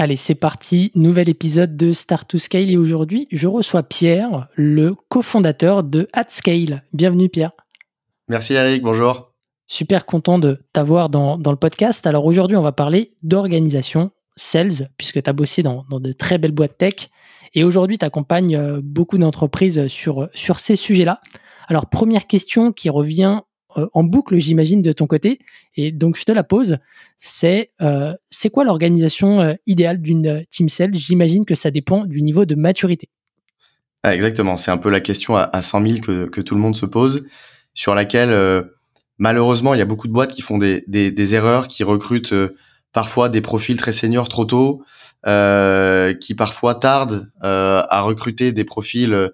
Allez, c'est parti, nouvel épisode de Start to Scale et aujourd'hui, je reçois Pierre, le cofondateur de AdScale. Bienvenue Pierre. Merci Eric, bonjour. Super content de t'avoir dans, le podcast. Alors aujourd'hui, on va parler d'organisation, sales, puisque tu as bossé dans, de très belles boîtes tech. Et aujourd'hui, tu accompagnes euh, beaucoup d'entreprises sur, sur ces sujets-là. Alors première question qui revient en boucle, j'imagine, de ton côté. Et donc, je te la pose. C'est euh, quoi l'organisation euh, idéale d'une team sales? J'imagine que ça dépend du niveau de maturité. Ah, exactement. C'est un peu la question à, 100 000 que, tout le monde se pose, sur laquelle, malheureusement, il y a beaucoup de boîtes qui font des, des erreurs, qui recrutent parfois des profils très seniors trop tôt, qui parfois tardent à recruter des profils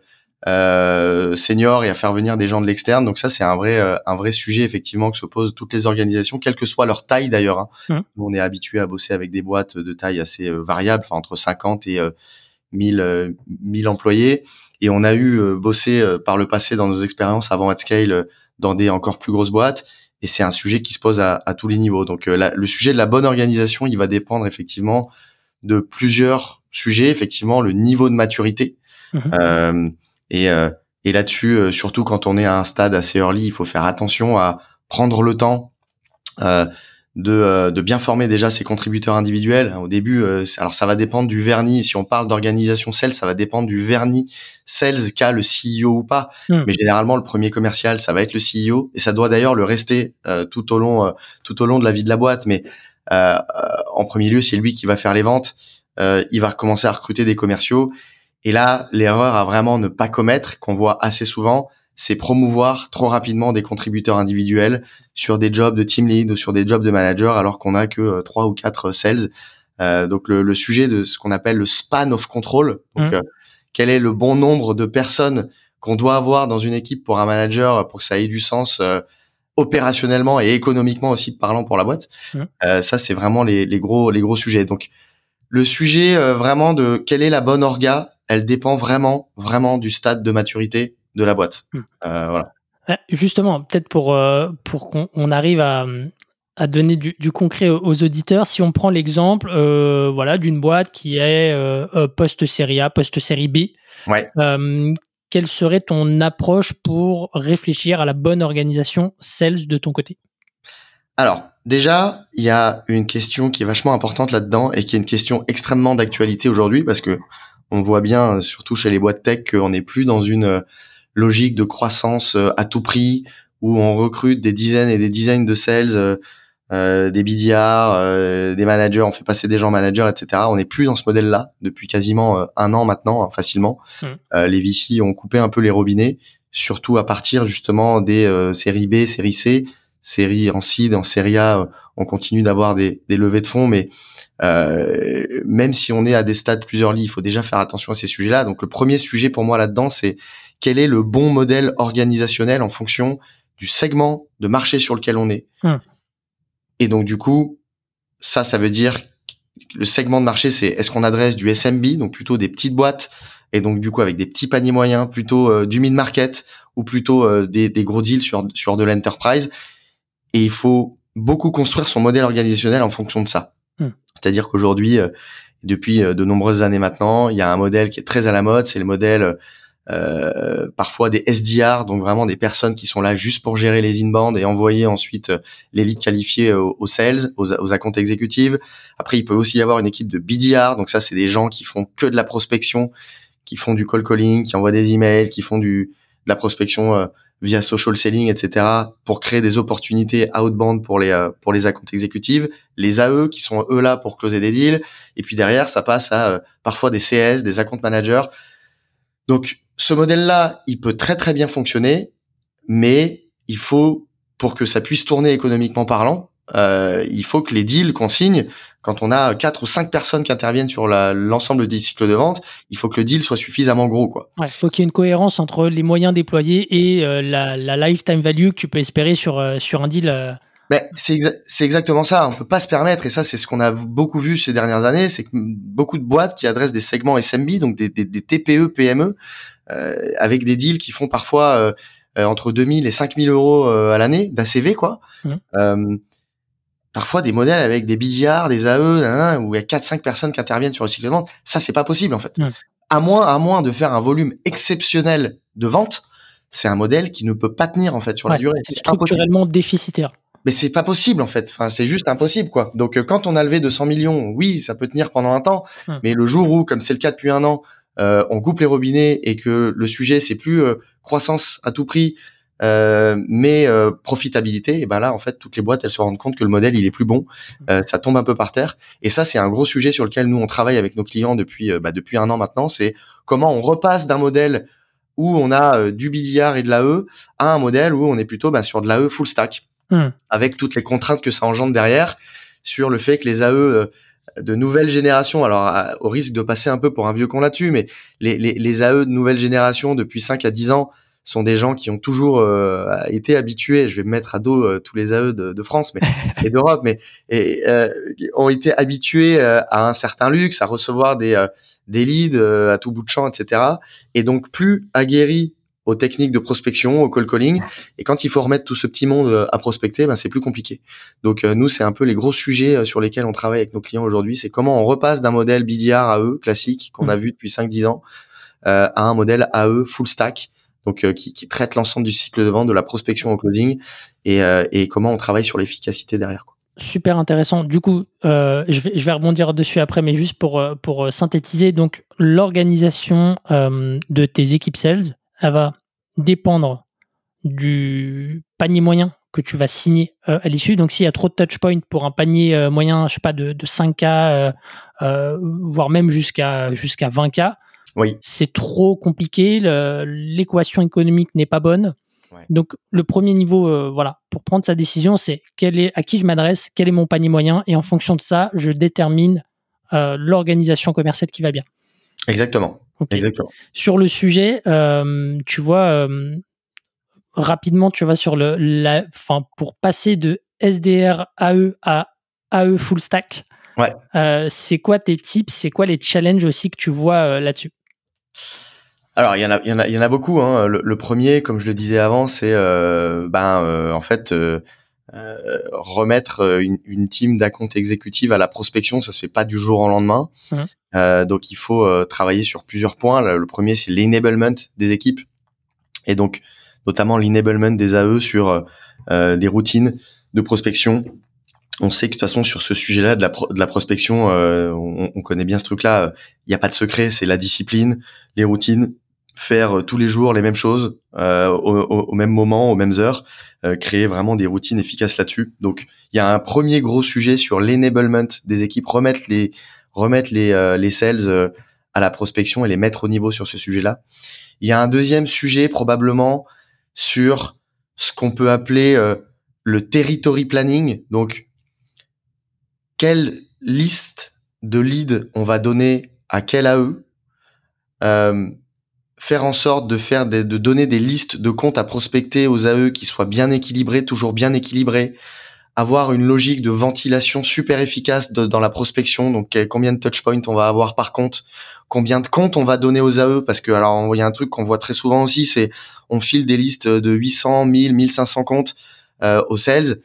euh, seniors et à faire venir des gens de l'externe. Donc ça, c'est un vrai, euh, un vrai sujet effectivement que se posent toutes les organisations, quelle que soit leur taille d'ailleurs. Hein. Mmh. On est habitué à bosser avec des boîtes de taille assez euh, variable, enfin entre 50 et 1000, 1000 employés. Et on a eu bossé par le passé dans nos expériences avant AdScale dans des encore plus grosses boîtes. Et c'est un sujet qui se pose à, à tous les niveaux. Donc le sujet de la bonne organisation, il va dépendre effectivement de plusieurs sujets. Effectivement, le niveau de maturité. Mmh. Euh, et, euh, et là-dessus, euh, surtout quand on est à un stade assez early, il faut faire attention à prendre le temps euh, de, de, bien former déjà ses contributeurs individuels. Au début, alors ça va dépendre du vernis. Si on parle d'organisation sales, ça va dépendre du vernis sales qu'a le CEO ou pas. Hmm. Mais généralement, le premier commercial, ça va être le CEO et ça doit d'ailleurs le rester tout au long tout au long de la vie de la boîte. Mais en premier lieu, c'est lui qui va faire les ventes. il va commencer à recruter des commerciaux et là, l'erreur à vraiment ne pas commettre, qu'on voit assez souvent, c'est promouvoir trop rapidement des contributeurs individuels sur des jobs de team lead ou sur des jobs de manager alors qu'on a que euh, trois ou quatre sales. Euh, donc le, sujet de ce qu'on appelle le span of control. Donc mmh. euh, quel est le bon nombre de personnes qu'on doit avoir dans une équipe pour un manager pour que ça ait du sens opérationnellement et économiquement aussi parlant pour la boîte. Mmh. ça c'est vraiment les, les, gros les gros sujets. Donc le sujet vraiment de quelle est la bonne orga elle dépend vraiment, vraiment du stade de maturité de la boîte. Hmm. Euh, voilà. Justement, peut-être pour, euh, pour qu'on arrive à, à donner du, concret aux auditeurs, si on prend l'exemple euh, voilà, d'une boîte qui est post-série A, post-série B, ouais. quelle serait ton approche pour réfléchir à la bonne organisation sales de ton côté? Alors, déjà, il y a une question qui est vachement importante là-dedans et qui est une question extrêmement d'actualité aujourd'hui parce que on voit bien, surtout chez les boîtes tech, qu'on n'est plus dans une euh, logique de croissance euh, à tout prix où on recrute des dizaines et des dizaines de sales, euh, des BDR, des managers, on fait passer des gens managers, etc. On n'est plus dans ce modèle-là depuis quasiment un an maintenant, hein, facilement. Mmh. les VC ont coupé un peu les robinets, surtout à partir justement des séries B, séries C, séries en seed, en série A, on continue d'avoir des, des levées de fonds, mais euh, même si on est à des stades plusieurs lits, il faut déjà faire attention à ces sujets-là. Donc le premier sujet pour moi là-dedans, c'est quel est le bon modèle organisationnel en fonction du segment de marché sur lequel on est. Hum. Et donc du coup, ça, ça veut dire le segment de marché, c'est est-ce qu'on adresse du SMB, donc plutôt des petites boîtes, et donc du coup avec des petits paniers moyens, plutôt euh, du mid-market ou plutôt euh, des, des, gros deals sur, sur de l'enterprise. Et il faut beaucoup construire son modèle organisationnel en fonction de ça. C'est-à-dire qu'aujourd'hui, euh, depuis euh, de nombreuses années maintenant, il y a un modèle qui est très à la mode, c'est le modèle euh, parfois des SDR, donc vraiment des personnes qui sont là juste pour gérer les inbound et envoyer ensuite les leads qualifiés aux, sales, aux, aux accounts exécutives. Après, il peut aussi y avoir une équipe de BDR, donc ça, c'est des gens qui font que de la prospection, qui font du call calling, qui envoient des emails, qui font du de la prospection via social selling, etc., pour créer des opportunités outbound pour les euh, pour les accounts exécutives, les AE qui sont eux là pour closer des deals, et puis derrière ça passe à euh, parfois des CS, des account managers. Donc ce modèle-là, il peut très très bien fonctionner, mais il faut pour que ça puisse tourner économiquement parlant, il faut que les deals qu'on signe, quand on a quatre ou cinq personnes qui interviennent sur l'ensemble des cycles de vente, il faut que le deal soit suffisamment gros. Quoi. il faut qu'il y ait une cohérence entre les moyens déployés et la, lifetime value que tu peux espérer sur, sur un deal. Ben, c'est exactement ça. On peut pas se permettre, et ça c'est ce qu'on a beaucoup vu ces dernières années, c'est que beaucoup de boîtes qui adressent des segments SMB, donc des, des, des TPE, PME, euh, avec des deals qui font parfois euh, euh entre 2000 et 5000 euros euh, à l'année d'ACV, quoi. Mmh. Parfois des modèles avec des BDR, des AE, où il y a 4-5 personnes qui interviennent sur le cycle de vente. Ça, c'est pas possible en fait. Mmh. À moins, à moins de faire un volume exceptionnel de vente, c'est un modèle qui ne peut pas tenir en fait sur la durée. C'est structurellement déficitaire mais c'est pas possible en fait. Enfin, c'est juste impossible quoi. Donc euh, quand on a levé 200 millions, oui, ça peut tenir pendant un temps, mais le jour où, comme c'est le cas depuis un an, euh, on coupe les robinets et que le sujet c'est plus euh, croissance à tout prix, mais profitabilité, et ben là en fait toutes les boîtes elles se rendent compte que le modèle il est plus bon, hum. ça tombe un peu par terre. Et ça c'est un gros sujet sur lequel nous on travaille avec nos clients depuis bah, depuis un an maintenant. C'est comment on repasse d'un modèle où on a du BDR et de l'AE à un modèle où on est plutôt bah, sur de l'AE full stack. Hmm. avec toutes les contraintes que ça engendre derrière sur le fait que les AE euh, de nouvelle génération, alors au risque de passer un peu pour un vieux con là-dessus, mais les, les, les, AE de nouvelle génération depuis 5 à 10 ans sont des gens qui ont toujours euh, été habitués, je vais me mettre à dos euh, tous les AE de, de France mais, et d'Europe, mais et, ont été habitués à un certain luxe, à recevoir des, des leads à tout bout de champ, etc. Et donc plus aguerris aux techniques de prospection, au call calling. Et quand il faut remettre tout ce petit monde euh, à prospecter, ben c'est plus compliqué. Donc euh, nous, c'est un peu les gros sujets euh, sur lesquels on travaille avec nos clients aujourd'hui. C'est comment on repasse d'un modèle BDR AE classique qu'on a mmh. vu depuis 5-10 ans euh, à un modèle AE full stack. Donc qui, qui, traite l'ensemble du cycle de vente, de la prospection au closing, et, et comment on travaille sur l'efficacité derrière. Super intéressant. Du coup, euh, je, vais, rebondir dessus après, mais juste pour, synthétiser, donc l'organisation euh, de tes équipes sales, elle va dépendre du panier moyen que tu vas signer euh, à l'issue. Donc, s'il y a trop de touch points pour un panier euh, moyen, je sais pas, de, 5K, euh, voire même jusqu'à jusqu'à 20K, oui. c'est trop compliqué. L'équation économique n'est pas bonne. Donc, le premier niveau, voilà, pour prendre sa décision, c'est est, à qui je m'adresse, quel est mon panier moyen, et en fonction de ça, je détermine l'organisation commerciale qui va bien. Exactement. Exactement. Sur le sujet, euh, tu vois, euh, rapidement, tu vois, sur le, la, fin, pour passer de SDR AE à AE full stack, ouais. Euh, c'est quoi tes tips C'est quoi les challenges aussi que tu vois là-dessus? Alors il y en a, il y en a, il y en a beaucoup. Hein. Le, premier, comme je le disais avant, c'est ben en fait euh, remettre euh, une, une team d'account exécutive à la prospection, ça se fait pas du jour au lendemain. Euh, donc il faut travailler sur plusieurs points. Le, premier, c'est l'enablement des équipes, et donc notamment l'enablement des AE sur des routines de prospection. On sait que de toute façon sur ce sujet-là de la, de la prospection, on, on, connaît bien ce truc-là. Il n'y a pas de secret, c'est la discipline, les routines, faire tous les jours les mêmes choses euh, au, même moment, aux mêmes heures, euh, créer vraiment des routines efficaces là-dessus. Donc il y a un premier gros sujet sur l'enablement des équipes, remettre les remettre les, euh, les sales euh, à la prospection et les mettre au niveau sur ce sujet-là. Il y a un deuxième sujet probablement sur ce qu'on peut appeler euh, le territory planning. Donc quelle liste de leads on va donner à quel AE euh, faire en sorte de faire de donner des listes de comptes à prospecter aux AE qui soient bien équilibrés, toujours bien équilibrés, avoir une logique de ventilation super efficace dans la prospection. Donc combien de touch points on va avoir par compte, combien de comptes on va donner aux AE parce que alors il y a un truc qu'on voit très souvent aussi, c'est on file des listes de 800, 1000, 1500 comptes euh, aux sales.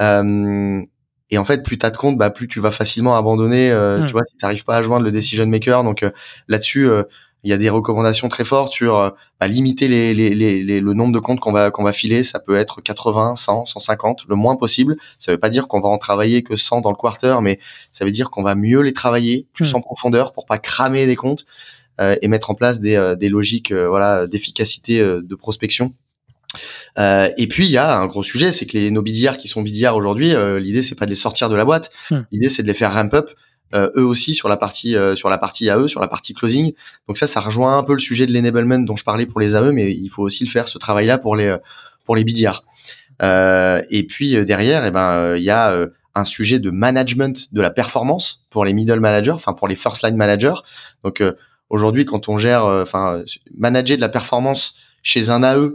Euh, et en fait, plus tu as de comptes, bah, plus tu vas facilement abandonner. Euh, hmm. Tu vois, si tu pas à joindre le decision maker. Donc euh, là-dessus, euh, il y a des recommandations très fortes sur euh, bah, limiter les, les, les, le nombre de comptes qu'on va qu'on va filer. Ça peut être 80, 100, 150, le moins possible. Ça veut pas dire qu'on va en travailler que 100 dans le quarter, mais ça veut dire qu'on va mieux les travailler plus hmm. en profondeur pour pas cramer les comptes euh, et mettre en place des, euh, des logiques voilà d'efficacité de prospection. Et puis il y a un gros sujet, c'est que les nos BDR qui sont BDR aujourd'hui, l'idée c'est pas de les sortir de la boîte, hmm. l'idée c'est de les faire ramp up euh, eux aussi sur la partie euh, sur la partie AE, sur la partie closing. Donc ça, ça rejoint un peu le sujet de l'enablement dont je parlais pour les AE, mais il faut aussi le faire ce travail-là pour les pour les BDR. et puis derrière, eh ben il y a un sujet de management de la performance pour les middle managers, enfin pour les first line managers. Donc aujourd'hui, quand on gère, enfin manager de la performance chez un AE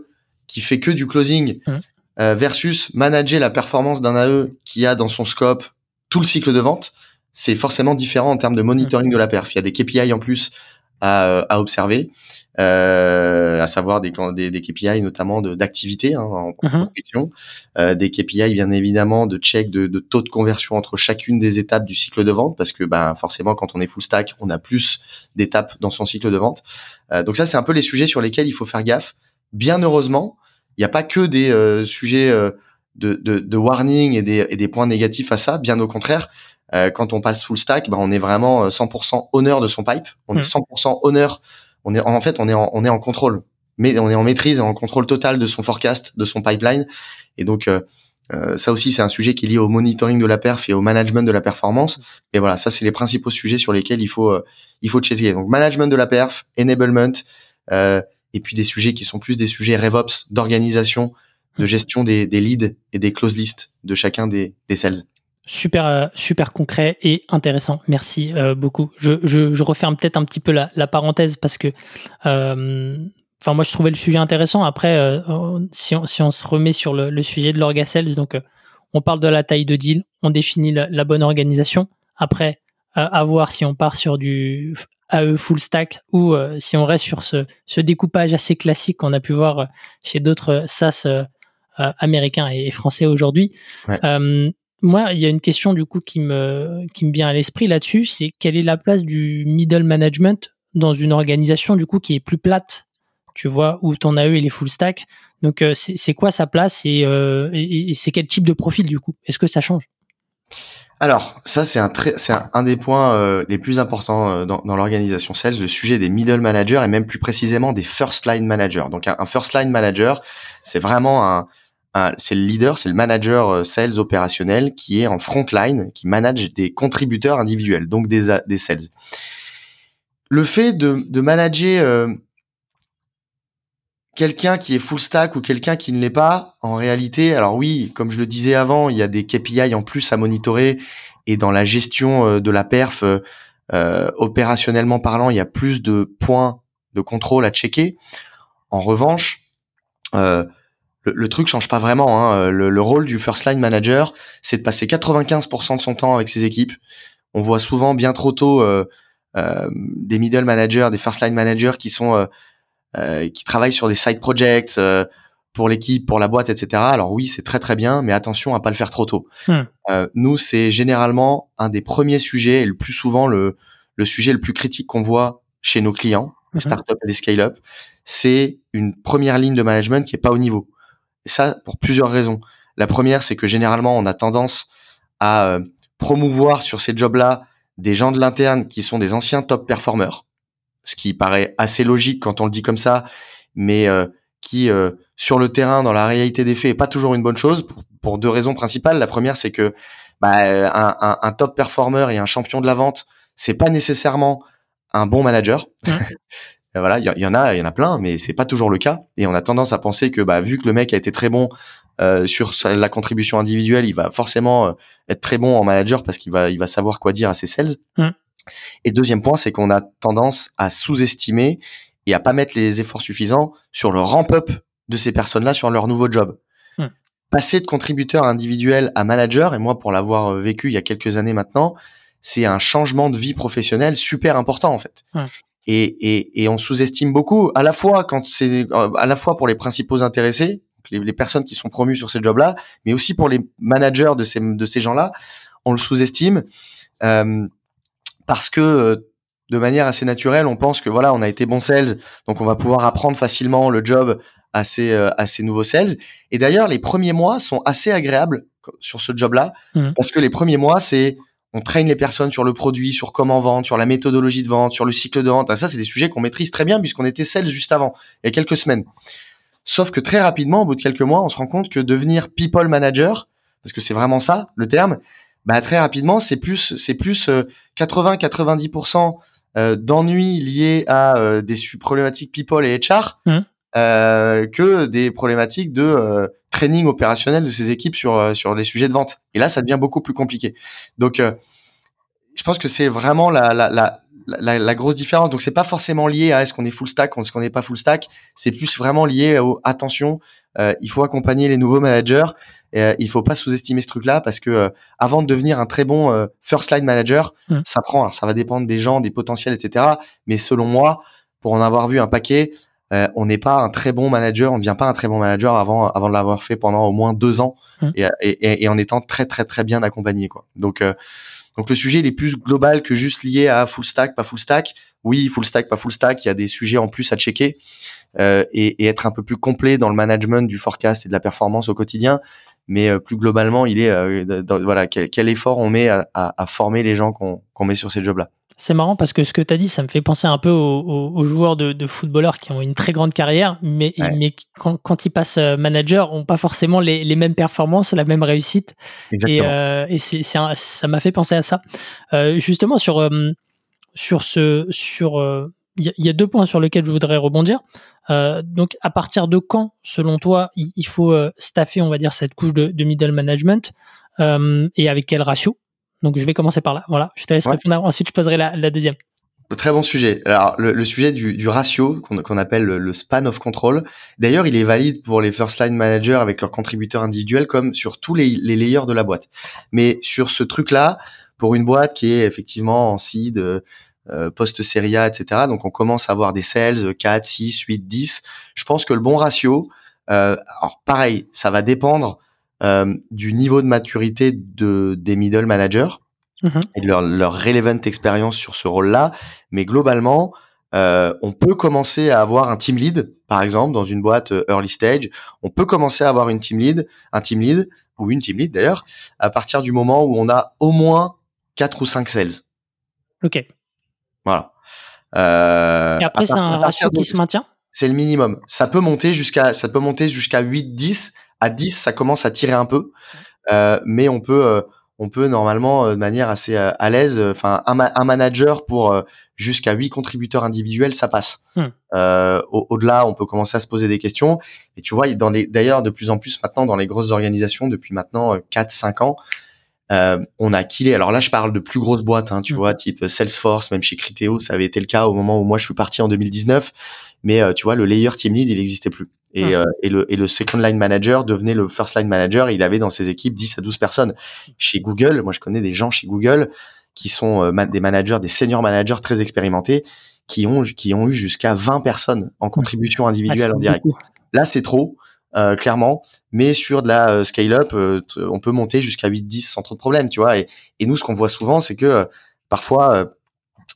qui fait que du closing mmh. versus manager la performance d'un AE qui a dans son scope tout le cycle de vente, c'est forcément différent en termes de monitoring de la perf. Il y a des KPI en plus à, euh, à observer, euh, à savoir des, des, des KPI notamment d'activité hein, en mhm. compétition, euh, des KPI bien évidemment de check de, de, taux de conversion entre chacune des étapes du cycle de vente, parce que ben, forcément quand on est full stack, on a plus d'étapes dans son cycle de vente. Euh, donc ça c'est un peu les sujets sur lesquels il faut faire gaffe. Bien heureusement, il n'y a pas que des euh, sujets de, de, de, warning et des, et des points négatifs à ça, bien au contraire. Euh, quand on passe full stack, bah, on est vraiment 100% euh, honneur de son pipe. On est 100% mmh. honneur. On est en fait on est en, on est en contrôle, mais on est en maîtrise et en contrôle total de son forecast, de son pipeline. Et donc euh, euh ça aussi c'est un sujet qui est lié au monitoring de la perf et au management de la performance. Et voilà, ça c'est les principaux sujets sur lesquels il faut il faut checker. Donc management de la perf, enablement, et puis des sujets qui sont plus des sujets RevOps d'organisation, de mmh. gestion des, des leads et des close lists de chacun des, des sales. Super, euh, super concret et intéressant. Merci euh, beaucoup. Je, je, je referme peut-être un petit peu la, la parenthèse parce que, euh, enfin, moi, je trouvais le sujet intéressant. Après, si, on, si on se remet sur le, le sujet de l'orga sales, donc, on parle de la taille de deal, on définit la, bonne organisation. Après, à voir si on part sur du AE full stack ou si on reste sur ce, ce découpage assez classique qu'on a pu voir chez d'autres SaaS américains et français aujourd'hui. Ouais moi, il y a une question du coup qui me, qui me vient à l'esprit là-dessus, c'est quelle est la place du middle management dans une organisation du coup qui est plus plate, tu vois, où ton AE il est full stack. Donc euh, c'est quoi sa place euh, et, c'est quel type de profil du coup? Est-ce que ça change? Alors, ça c'est un, un, des points euh, les plus importants dans, dans l'organisation sales, le sujet des middle managers et même plus précisément des first line managers. Donc un first line manager, c'est vraiment un, c'est le leader, c'est le manager euh, sales opérationnel qui est en front line, qui manage des contributeurs individuels, donc des, des sales. Le fait de, de manager euh, quelqu'un qui est full stack ou quelqu'un qui ne l'est pas, en réalité, alors oui, comme je le disais avant, il y a des KPI en plus à monitorer et dans la gestion euh, de la perf, euh, opérationnellement parlant, il y a plus de points de contrôle à checker. En revanche, euh, le, truc change pas vraiment. Hein. Le, rôle du first line manager, c'est de passer 95% de son temps avec ses équipes. On voit souvent bien trop tôt euh, euh, des middle managers, des first line managers qui sont euh, euh qui travaillent sur des side projects euh, pour l'équipe, pour la boîte, etc. Alors oui, c'est très très bien, mais attention à pas le faire trop tôt. Hmm. nous, c'est généralement un des premiers sujets et le plus souvent le, le sujet le plus critique qu'on voit chez nos clients, les hmm. startups et les scale-up, c'est une première ligne de management qui est pas au niveau. Et ça, pour plusieurs raisons. La première, c'est que généralement, on a tendance à euh, promouvoir sur ces jobs-là des gens de l'interne qui sont des anciens top performers, ce qui paraît assez logique quand on le dit comme ça, mais euh, qui, euh, sur le terrain, dans la réalité des faits, est pas toujours une bonne chose pour, deux raisons principales. La première, c'est que bah, un, un, un, top performer et un champion de la vente, c'est pas nécessairement un bon manager. Euh, voilà, il y, en a, il y en a plein, mais c'est pas toujours le cas. Et on a tendance à penser que, bah, vu que le mec a été très bon euh, sur la contribution individuelle, il va forcément euh, être très bon en manager parce qu'il va, il va savoir quoi dire à ses sales. Mmh. Et deuxième point, c'est qu'on a tendance à sous-estimer et à pas mettre les efforts suffisants sur le ramp-up de ces personnes-là sur leur nouveau job. Mmh. Passer de contributeur individuel à manager, et moi pour l'avoir vécu il y a quelques années maintenant, c'est un changement de vie professionnelle super important en fait. Mmh et, et, et on sous-estime beaucoup à la fois quand c'est euh, à la fois pour les principaux intéressés les, les personnes qui sont promues sur ces jobs-là mais aussi pour les managers de ces de ces gens-là on le sous-estime euh, parce que euh, de manière assez naturelle on pense que voilà on a été bon sales donc on va pouvoir apprendre facilement le job à ces euh, à ces nouveaux sales et d'ailleurs les premiers mois sont assez agréables sur ce job-là mmh. parce que les premiers mois c'est on traîne les personnes sur le produit, sur comment vendre, sur la méthodologie de vente, sur le cycle de vente. ça, c'est des sujets qu'on maîtrise très bien puisqu'on était sales juste avant, il y a quelques semaines. Sauf que très rapidement, au bout de quelques mois, on se rend compte que devenir people manager, parce que c'est vraiment ça le terme, bah très rapidement, c'est plus c'est plus 80-90% euh, euh, d'ennuis liés à euh, des problématiques people et HR. Mmh. euh, que des problématiques de euh, training opérationnel de ces équipes sur sur les sujets de vente. Et là, ça devient beaucoup plus compliqué. Donc, je pense que c'est vraiment la, la, la, la, la grosse différence. Donc, c'est pas forcément lié à est-ce qu'on est full stack ou est-ce qu'on n'est pas full stack. C'est plus vraiment lié au attention. il faut accompagner les nouveaux managers. Et, il faut pas sous-estimer ce truc-là parce que avant de devenir un très bon first line manager, mmh. ça prend. Alors, ça va dépendre des gens, des potentiels, etc. Mais selon moi, pour en avoir vu un paquet, euh, on n'est pas un très bon manager, on ne devient pas un très bon manager avant avant de l'avoir fait pendant au moins deux ans mmh. et, en étant très très très bien accompagné quoi. Donc euh, donc le sujet il est plus global que juste lié à full stack pas full stack. Oui full stack pas full stack, il y a des sujets en plus à checker euh, et, être un peu plus complet dans le management du forecast et de la performance au quotidien. Mais plus globalement, il est voilà quel, effort on met à, former les gens qu'on met sur ces jobs là. C'est marrant parce que ce que tu as dit, ça me fait penser un peu aux, joueurs de, footballeurs qui ont une très grande carrière, mais, mais quand, ils passent euh, manager, n'ont pas forcément les, mêmes performances, la même réussite. Et, euh, et ça m'a fait penser à ça. Euh, justement, sur, sur ce. Sur, il y, a deux points sur lesquels je voudrais rebondir. donc, à partir de quand, selon toi, il, faut staffer, on va dire, cette couche de, de middle management et avec quel ratio? Donc je vais commencer par là. Voilà, je te laisse répondre. Ensuite, je poserai la, deuxième. Très bon sujet. Alors le, sujet du, ratio qu'on appelle le, span of control. D'ailleurs, il est valide pour les first line managers avec leurs contributeurs individuels comme sur tous les, layers de la boîte. Mais sur ce truc-là, pour une boîte qui est effectivement en seed, euh, post-série A, etc. Donc on commence à avoir des sales 4, 6, 8, 10. Je pense que le bon ratio, euh, alors pareil, ça va dépendre euh, du niveau de maturité de, des middle managers mhm. et de leur, leur relevant expérience sur ce rôle-là. Mais globalement, euh, on peut commencer à avoir un team lead, par exemple, dans une boîte euh, early stage. On peut commencer à avoir une team lead, un team lead ou une team lead d'ailleurs, à partir du moment où on a au moins 4 ou 5 sales. Ok. Voilà. Euh, et après, c'est un ratio qui se maintient? C'est le minimum. Ça peut monter jusqu'à, ça peut monter jusqu'à 8, 10 à 10, ça commence à tirer un peu, euh, mais on peut, euh, on peut normalement euh, de manière assez à l'aise, enfin un, manager pour jusqu'à 8 contributeurs individuels, ça passe. Hmm. Au-delà, on peut commencer à se poser des questions. Et tu vois, dans les, d'ailleurs, de plus en plus maintenant dans les grosses organisations, depuis maintenant 4-5 ans, on a killé. Alors là, je parle de plus grosses boîtes, hein, tu hmm. vois, type Salesforce, même chez Criteo, ça avait été le cas au moment où moi je suis parti en 2019. Mais tu vois, le layer team lead, il n'existait plus. Et, euh, et, le, et le second line manager devenait le first line manager. il avait dans ses équipes 10 à 12 personnes. Chez Google, moi je connais des gens chez Google qui sont euh, des managers, des senior managers très expérimentés, qui ont, qui ont eu jusqu'à 20 personnes en contribution individuelle en direct. Là, c'est trop, euh, clairement. Mais sur de la scale-up, on peut monter jusqu'à 8-10 sans trop de tu vois. Et, et nous, ce qu'on voit souvent, c'est que parfois,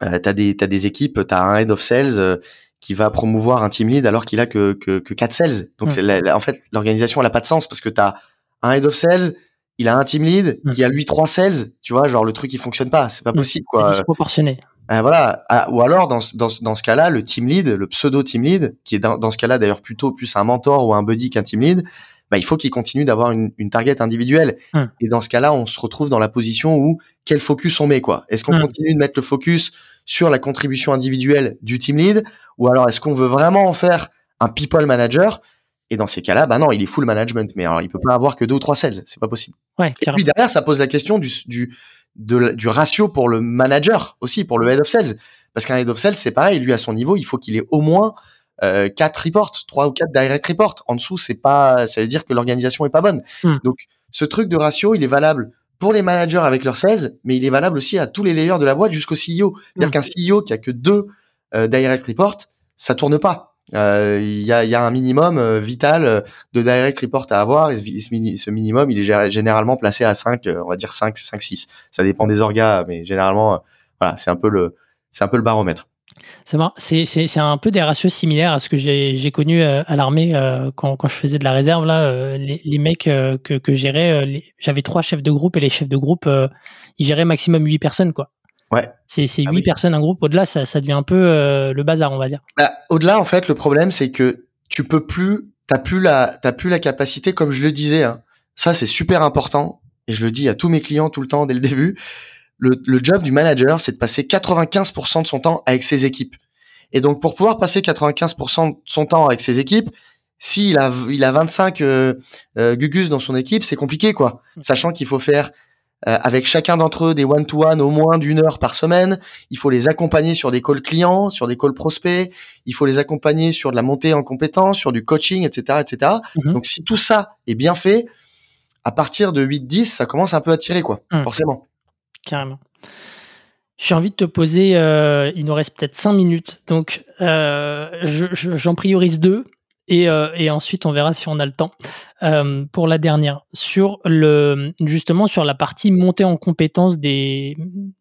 tu as, as des équipes, tu as un head of sales qui va promouvoir un team lead alors qu'il a que, que, que 4 sales. Donc, en fait, l'organisation, elle a pas de sens parce que tu as un head of sales, il a un team lead, qui a lui trois sales, tu vois, genre le truc, il fonctionne pas, c'est pas possible, quoi. Disproportionné. Euh, voilà. Ah, ou alors, dans, dans, dans ce cas-là, le team lead, le pseudo team lead, qui est dans, dans ce cas-là d'ailleurs plutôt plus un mentor ou un buddy qu'un team lead, bah, il faut qu'il continue d'avoir une, une target individuelle. Et dans ce cas-là, on se retrouve dans la position où quel focus on met, quoi? Est-ce qu'on continue de mettre le focus sur la contribution individuelle du team lead ou alors est-ce qu'on veut vraiment en faire un people manager? Et dans ces cas-là, bah non, il est full management, mais alors il peut pas avoir que deux ou trois sales, c'est pas possible. Ouais, et puis derrière, ça pose la question du, du, du ratio pour le manager aussi, pour le head of sales, parce qu'un head of sales, c'est pareil, lui à son niveau, il faut qu'il ait au moins euh, quatre reports, trois ou quatre direct reports. En dessous, c'est pas, ça veut dire que l'organisation est pas bonne. Hmm. Donc, ce truc de ratio, il est valable pour les managers avec leurs sales, mais il est valable aussi à tous les layers de la boîte jusqu'au CEO. C'est-à-dire mmh. qu'un CEO qui a que deux direct reports, ça tourne pas. Euh, il y, a, y, a, un minimum euh, vital euh, de direct report à avoir ce, minimum, il est généralement placé à 5, on va dire 5, 5, 6. Ça dépend des orgas, mais généralement, voilà, c'est un peu le, c'est un peu le baromètre. C'est un peu des ratios similaires à ce que j'ai connu euh, à l'armée euh, quand, quand, je faisais de la réserve. Là, euh, les, les, mecs que, que j'avais trois chefs de groupe et les chefs de groupe, ils géraient maximum huit personnes. quoi. Ouais. C'est ah huit personnes un groupe. Au-delà, ça, ça, devient un peu le bazar, on va dire. Bah, Au-delà, en fait, le problème, c'est que tu peux plus, t'as plus la, t'as plus la capacité, comme je le disais. Hein. Ça, c'est super important et je le dis à tous mes clients tout le temps dès le début le, job du manager, c'est de passer 95% de son temps avec ses équipes. Et donc, pour pouvoir passer 95% de son temps avec ses équipes, s'il a, il a 25 euh, euh, Gugus dans son équipe, c'est compliqué, quoi. Mm. Sachant qu'il faut faire euh, avec chacun d'entre eux des one-to-one au moins d'une heure par semaine. Il faut les accompagner sur des calls clients, sur des calls prospects. Il faut les accompagner sur de la montée en compétences, sur du coaching, etc., etc. Mm-hmm. Donc, si tout ça est bien fait, à partir de 8-10, ça commence un peu à tirer, quoi, mm. forcément. Carrément. J'ai envie de te poser, euh, il nous reste peut-être 5 minutes, donc euh, j'en priorise deux. Euh, et, ensuite on verra si on a le temps pour la dernière. Sur le justement sur la partie montée en compétences des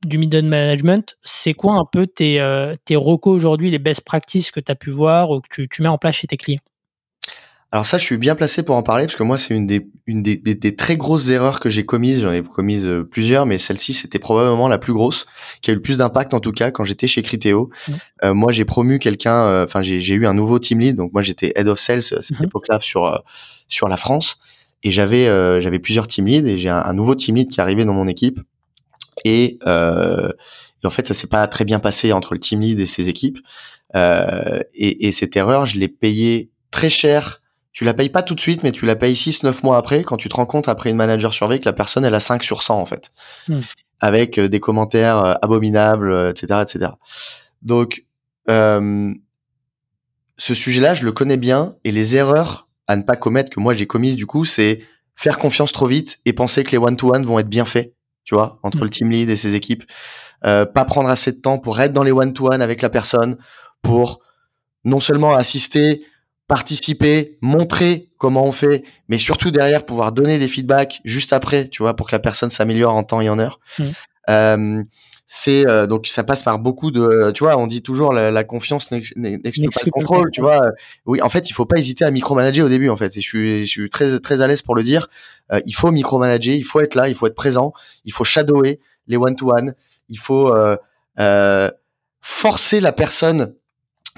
du middle management c'est quoi un peu tes tes recos aujourd'hui les best practices que tu as pu voir ou que tu mets en place chez tes clients? Alors ça, je suis bien placé pour en parler parce que moi, c'est une des, une des, des, très grosses erreurs que j'ai commises. J'en ai commises euh, plusieurs, mais celle-ci, c'était probablement la plus grosse, qui a eu le plus d'impact en tout cas quand j'étais chez Criteo. Mmh. Euh, moi, j'ai promu quelqu'un, euh, enfin, j'ai, j'ai eu un nouveau team lead. Donc moi, j'étais head of sales à cette mmh. époque-là sur sur la France, et j'avais j'avais plusieurs team leads et j'ai un, nouveau team lead qui est arrivé dans mon équipe. Et, et en fait, ça s'est pas très bien passé entre le team lead et ses équipes. et, et cette erreur, je l'ai payée très cher tu la payes pas tout de suite, mais tu la payes 6-9 mois après, quand tu te rends compte après une manager survey que la personne, elle a 5 sur 100, en fait. Hmm. Avec euh, des commentaires euh, abominables, etc., euh, etc. Donc, ce sujet-là, je le connais bien, et les erreurs à ne pas commettre que moi j'ai commises, du coup, c'est faire confiance trop vite et penser que les one-to-one vont être bien faits, tu vois, entre hmm. le team lead et ses équipes. pas prendre assez de temps pour être dans les one-to-one avec la personne, pour non seulement assister participer, montrer comment on fait, mais surtout derrière pouvoir donner des feedbacks juste après, tu vois, pour que la personne s'améliore en temps et en heure. Mmh. Euh, c'est euh, donc ça passe par beaucoup de, tu vois, on dit toujours la, confiance n'exclut pas le contrôle, tu vois. Oui, en fait, il faut pas hésiter à micromanager au début, en fait. Et je suis, je suis très très à l'aise pour le dire. Euh, il faut micromanager, il faut être là, il faut être présent, il faut shadower les one to one, il faut forcer la personne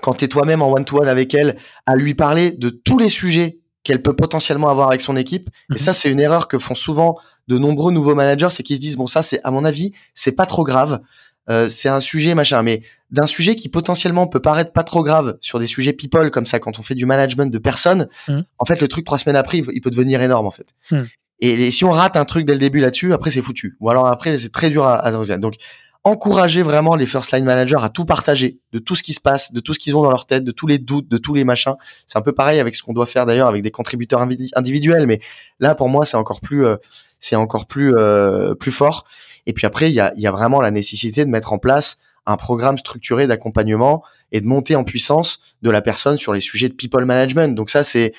quand tu es toi-même en one-to-one avec elle, à lui parler de tous les sujets qu'elle peut potentiellement avoir avec son équipe. Et mhm. ça, c'est une erreur que font souvent de nombreux nouveaux managers, c'est qu'ils se disent, bon, ça, c'est, à mon avis, c'est pas trop grave. Euh, c'est un sujet machin, mais d'un sujet qui potentiellement peut paraître pas trop grave sur des sujets people comme ça, quand on fait du management de personnes, mhm. en fait, le truc trois semaines après, il peut devenir énorme en fait. Mhm. Et, si on rate un truc dès le début là-dessus, après c'est foutu. Ou alors après c'est très dur à, à donc encourager vraiment les first line managers à tout partager, de tout ce qui se passe, de tout ce qu'ils ont dans leur tête, de tous les doutes, de tous les machins. C'est un peu pareil avec ce qu'on doit faire d'ailleurs avec des contributeurs individuels, mais là pour moi c'est encore plus, euh, c'est encore plus, euh, plus fort. Et puis après il y a, y a vraiment la nécessité de mettre en place un programme structuré d'accompagnement et de monter en puissance de la personne sur les sujets de people management. Donc ça c'est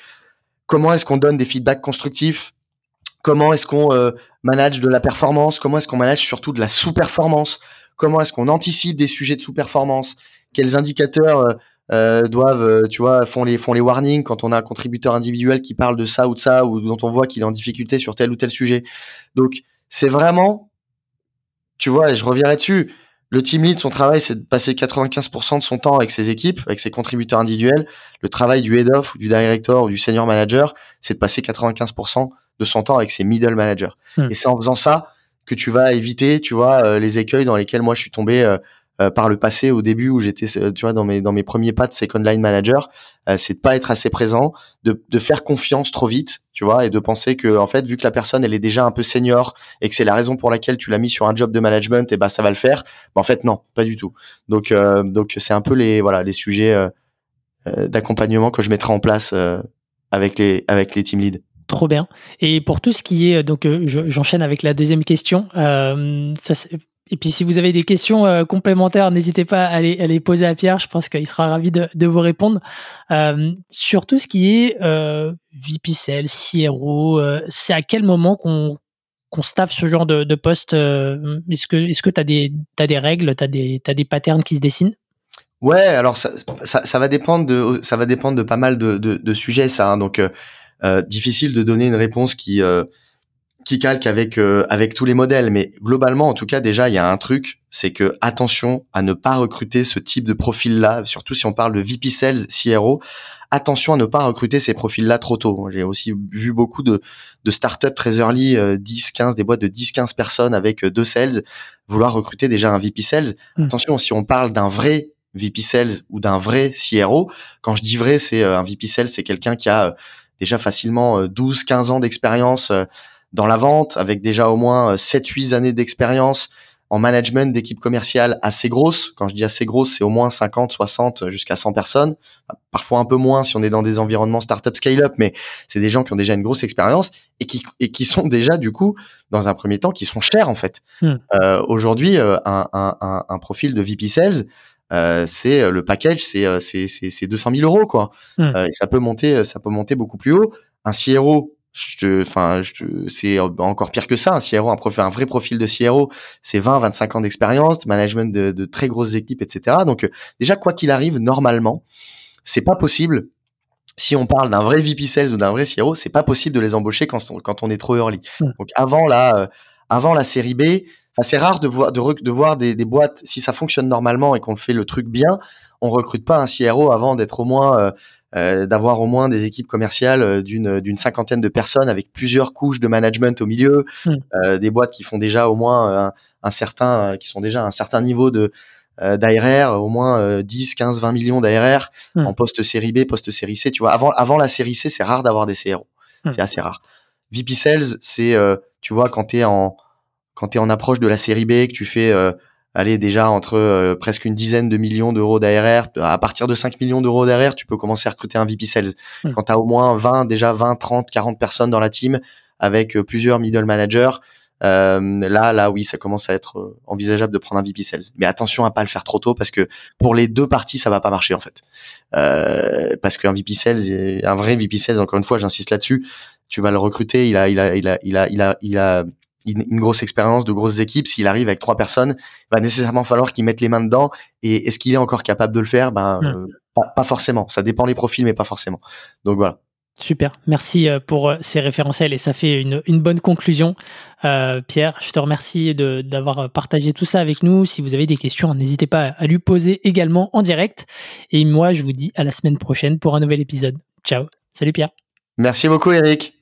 comment est-ce qu'on donne des feedbacks constructifs comment est-ce qu'on euh, manage de la performance, comment est-ce qu'on manage surtout de la sous-performance, comment est-ce qu'on anticipe des sujets de sous-performance, quels indicateurs euh, euh, doivent, tu vois, font les font les warnings quand on a un contributeur individuel qui parle de ça ou de ça ou dont on voit qu'il est en difficulté sur tel ou tel sujet? Donc c'est vraiment, tu vois, et je reviendrai dessus. Le team lead, son travail, c'est de passer 95% de son temps avec ses équipes, avec ses contributeurs individuels. Le travail du head of ou du director ou du senior manager, c'est de passer 95% de son temps avec ses middle managers. Hmm. Et c'est en faisant ça que tu vas éviter, tu vois, euh, les écueils dans lesquels moi je suis tombé euh, euh, par le passé au début où j'étais, tu vois, dans mes dans mes premiers pas de second line manager, c'est de pas être assez présent, de, de faire confiance trop vite, tu vois, et de penser que en fait, vu que la personne elle est déjà un peu senior et que c'est la raison pour laquelle tu l'as mis sur un job de management, et eh ben ça va le faire. Mais en fait, non, pas du tout. Donc donc c'est un peu les voilà les sujets d'accompagnement que je mettrai en place avec les avec les team leads. Trop bien. Et pour tout ce qui est, donc euh, j'enchaîne avec la deuxième question. Euh, et puis si vous avez des questions euh, complémentaires, n'hésitez pas à les, poser à Pierre. Je pense qu'il sera ravi de, vous répondre. sur tout ce qui est VPCL, CRO, c'est à quel moment qu'on staffe ce genre de, de poste Est-ce que est-ce que tu as des règles, tu as des patterns qui se dessinent? Ouais, alors ça, va dépendre de ça va dépendre de pas mal de, de, sujets ça. Hein. Donc euh, difficile de donner une réponse qui euh, qui calque avec euh, avec tous les modèles, mais globalement, en tout cas, déjà, il y a un truc, c'est que attention à ne pas recruter ce type de profil-là, surtout si on parle de VP Sales, CRO. Attention à ne pas recruter ces profils-là trop tôt. J'ai aussi vu beaucoup de, de startups très early, 10, 15, des boîtes de 10, 15 personnes avec deux sales, vouloir recruter déjà un VP Sales. Mmh. Attention, si on parle d'un vrai VP Sales ou d'un vrai CRO. Quand je dis vrai, c'est un VP Sales, c'est quelqu'un qui a déjà facilement 12-15 ans d'expérience dans la vente, avec déjà au moins 7-8 années d'expérience en management d'équipes commerciales assez grosses. Quand je dis assez grosses, c'est au moins 50, 60, jusqu'à 100 personnes. Parfois un peu moins si on est dans des environnements startup scale-up, mais c'est des gens qui ont déjà une grosse expérience et qui, et qui sont déjà, du coup, dans un premier temps, qui sont chers, en fait. Hmm. Euh, Aujourd'hui, euh, un, un, un, profil de VP Sales, euh, c'est le package, c'est c'est 200 000 euros quoi. Hmm. et ça peut monter, ça peut monter beaucoup plus haut. Un CRO enfin, c'est encore pire que ça. Un CRO, un, profil, un vrai profil de CRO, c'est 20, 25 ans d'expérience, management de, de, très grosses équipes, etc. Donc, euh, déjà, quoi qu'il arrive, normalement, c'est pas possible. Si on parle d'un vrai VP Sales ou d'un vrai CRO, c'est pas possible de les embaucher quand on, quand on est trop early. Donc, avant la, euh, avant la série B, c'est rare de voir, de, de voir des, des, boîtes, si ça fonctionne normalement et qu'on fait le truc bien, on recrute pas un CRO avant d'être au moins euh, euh, d'avoir au moins des équipes commerciales euh, d'une cinquantaine de personnes avec plusieurs couches de management au milieu, hmm. euh, des boîtes qui font déjà au moins un, certain, qui sont déjà un certain niveau de d'ARR, au moins 10, 15, 20 millions d'ARR hmm. en post série B, post série C. Tu vois, avant avant la série C, c'est rare d'avoir des CRO, hmm. c'est assez rare. VP Sales, c'est tu vois quand t'es en quand t'es en approche de la série B, que tu fais aller déjà entre euh, presque une dizaine de millions d'euros d'ARR. À partir de 5 millions d'euros d'ARR, tu peux commencer à recruter un VP Sales. Hmm. Quand tu as au moins 20, déjà 20, 30, 40 personnes dans la team avec euh, plusieurs middle managers, euh, là, là, oui, ça commence à être euh, envisageable de prendre un VP Sales. Mais attention à pas le faire trop tôt parce que pour les deux parties, ça va pas marcher en fait. Euh, parce qu'un VP Sales, un vrai VP Sales, encore une fois, j'insiste là-dessus, tu vas le recruter, il a, il a, il a, il a, il a, il a une, grosse expérience, de grosses équipes, s'il arrive avec trois personnes, il va nécessairement falloir qu'il mette les mains dedans. Et est-ce qu'il est encore capable de le faire? Ben hmm. euh, pas, forcément. Ça dépend des profils, mais pas forcément. Donc voilà. Super, merci euh, pour euh, ces référentiels et ça fait une, une bonne conclusion. Pierre, je te remercie d'avoir partagé tout ça avec nous. Si vous avez des questions, n'hésitez pas à lui poser également en direct. Et moi, je vous dis à la semaine prochaine pour un nouvel épisode. Ciao. Salut Pierre. Merci beaucoup Eric.